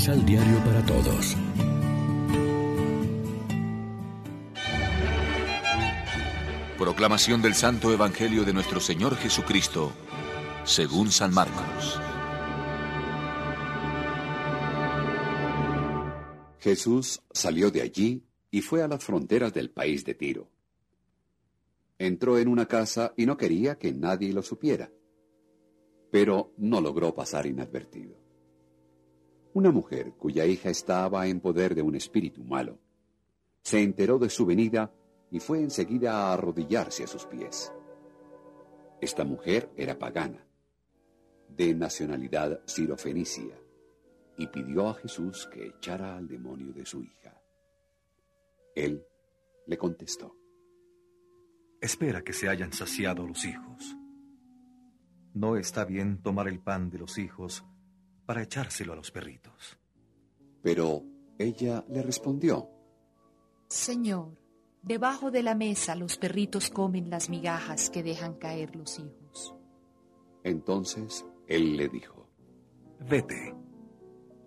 Misal Diario para Todos. Proclamación del Santo Evangelio de nuestro Señor Jesucristo, según San Marcos. Jesús salió de allí y fue a las fronteras del país de Tiro. Entró en una casa y no quería que nadie lo supiera, pero no logró pasar inadvertido. Una mujer cuya hija estaba en poder de un espíritu malo, se enteró de su venida y fue enseguida a arrodillarse a sus pies. Esta mujer era pagana, de nacionalidad sirofenicia, y pidió a Jesús que echara al demonio de su hija. Él le contestó. Espera que se hayan saciado los hijos. No está bien tomar el pan de los hijos para echárselo a los perritos. Pero ella le respondió. Señor, debajo de la mesa los perritos comen las migajas que dejan caer los hijos. Entonces él le dijo. Vete.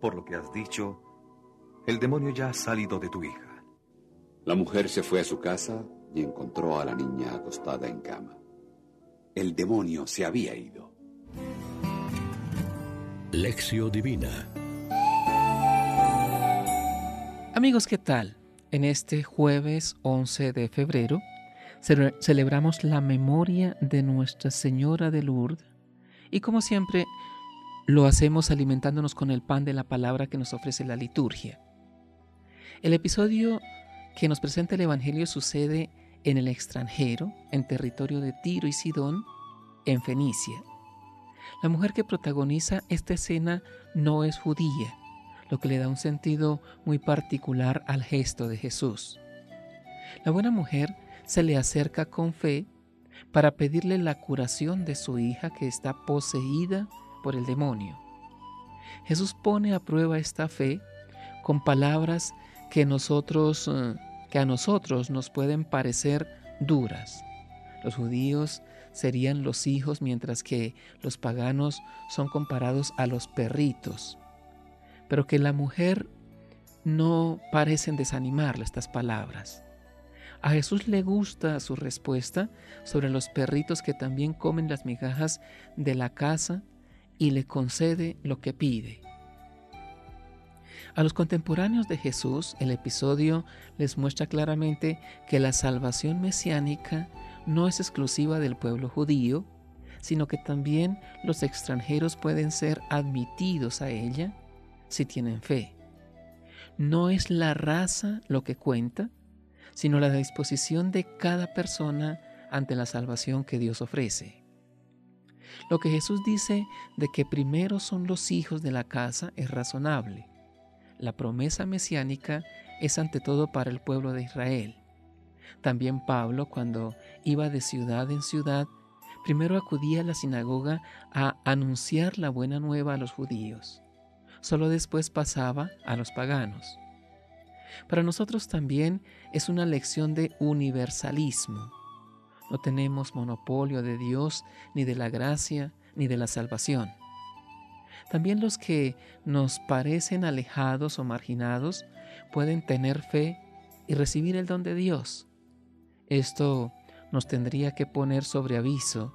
Por lo que has dicho, el demonio ya ha salido de tu hija. La mujer se fue a su casa y encontró a la niña acostada en cama. El demonio se había ido. Lección Divina Amigos, ¿qué tal? En este jueves 11 de febrero ce- celebramos la memoria de Nuestra Señora de Lourdes y como siempre lo hacemos alimentándonos con el pan de la palabra que nos ofrece la liturgia. El episodio que nos presenta el Evangelio sucede en el extranjero, en territorio de Tiro y Sidón, en Fenicia. La mujer que protagoniza esta escena no es judía, lo que le da un sentido muy particular al gesto de Jesús. La buena mujer se le acerca con fe para pedirle la curación de su hija que está poseída por el demonio. Jesús pone a prueba esta fe con palabras que eh, que a nosotros nos pueden parecer duras. Los judíos serían los hijos mientras que los paganos son comparados a los perritos. Pero que la mujer no parecen desanimarle estas palabras. A Jesús le gusta su respuesta sobre los perritos que también comen las migajas de la casa y le concede lo que pide. A los contemporáneos de Jesús, el episodio les muestra claramente que la salvación mesiánica no es exclusiva del pueblo judío, sino que también los extranjeros pueden ser admitidos a ella si tienen fe. No es la raza lo que cuenta, sino la disposición de cada persona ante la salvación que Dios ofrece. Lo que Jesús dice de que primero son los hijos de la casa es razonable. La promesa mesiánica es ante todo para el pueblo de Israel. También Pablo, cuando iba de ciudad en ciudad, primero acudía a la sinagoga a anunciar la buena nueva a los judíos. Solo después pasaba a los paganos. Para nosotros también es una lección de universalismo. No tenemos monopolio de Dios, ni de la gracia, ni de la salvación. También los que nos parecen alejados o marginados pueden tener fe y recibir el don de Dios. Esto nos tendría que poner sobre aviso.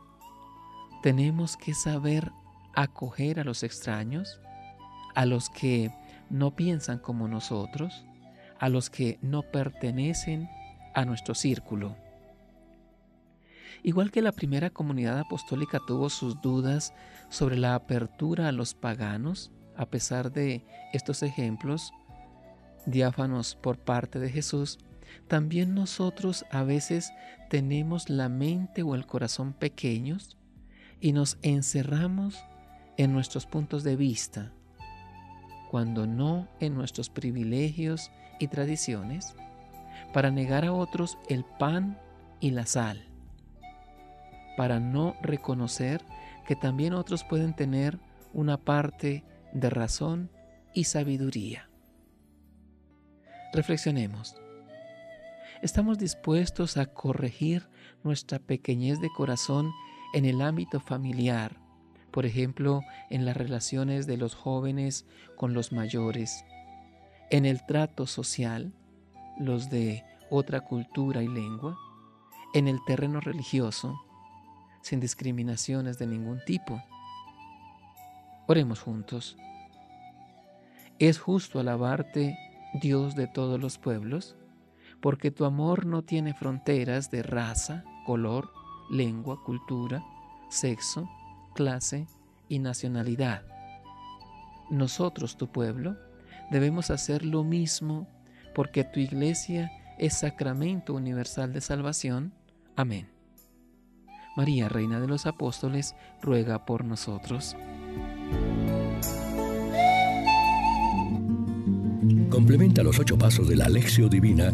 Tenemos que saber acoger a los extraños, a los que no piensan como nosotros, a los que no pertenecen a nuestro círculo. Igual que la primera comunidad apostólica tuvo sus dudas sobre la apertura a los paganos, a pesar de estos ejemplos diáfanos por parte de Jesús, también nosotros a veces tenemos la mente o el corazón pequeños y nos encerramos en nuestros puntos de vista, cuando no en nuestros privilegios y tradiciones, para negar a otros el pan y la sal para no reconocer que también otros pueden tener una parte de razón y sabiduría. Reflexionemos. ¿Estamos dispuestos a corregir nuestra pequeñez de corazón en el ámbito familiar por ejemplo, en las relaciones de los jóvenes con los mayores, en el trato social, los de otra cultura y lengua, en el terreno religioso, sin discriminaciones de ningún tipo. Oremos juntos. Es justo alabarte, Dios de todos los pueblos, porque tu amor no tiene fronteras de raza, color, lengua, cultura, sexo, clase y nacionalidad. Nosotros, tu pueblo, debemos hacer lo mismo porque tu iglesia es sacramento universal de salvación. Amén. María, Reina de los Apóstoles, ruega por nosotros. Complementa los ocho pasos de la Alexio Divina